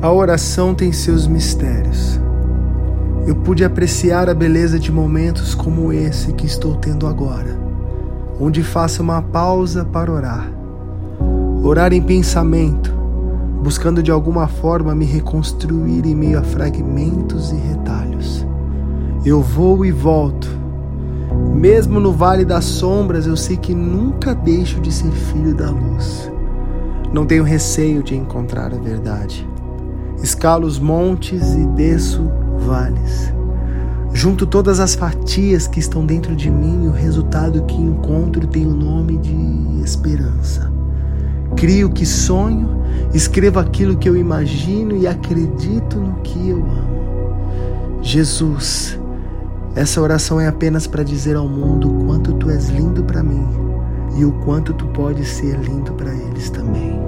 A oração tem seus mistérios. Eu pude apreciar a beleza de momentos como esse que estou tendo agora, onde faço uma pausa para orar. Orar em pensamento, buscando de alguma forma me reconstruir em meio a fragmentos e retalhos. Eu vou e volto. Mesmo no vale das sombras, eu sei que nunca deixo de ser filho da luz. Não tenho receio de encontrar a verdade. Escalo os montes e desço vales. Junto todas as fatias que estão dentro de mim o resultado que encontro tem o nome de esperança. Crio que sonho, escrevo aquilo que eu imagino e acredito no que eu amo. Jesus, essa oração é apenas para dizer ao mundo o quanto tu és lindo para mim e o quanto tu podes ser lindo para eles também.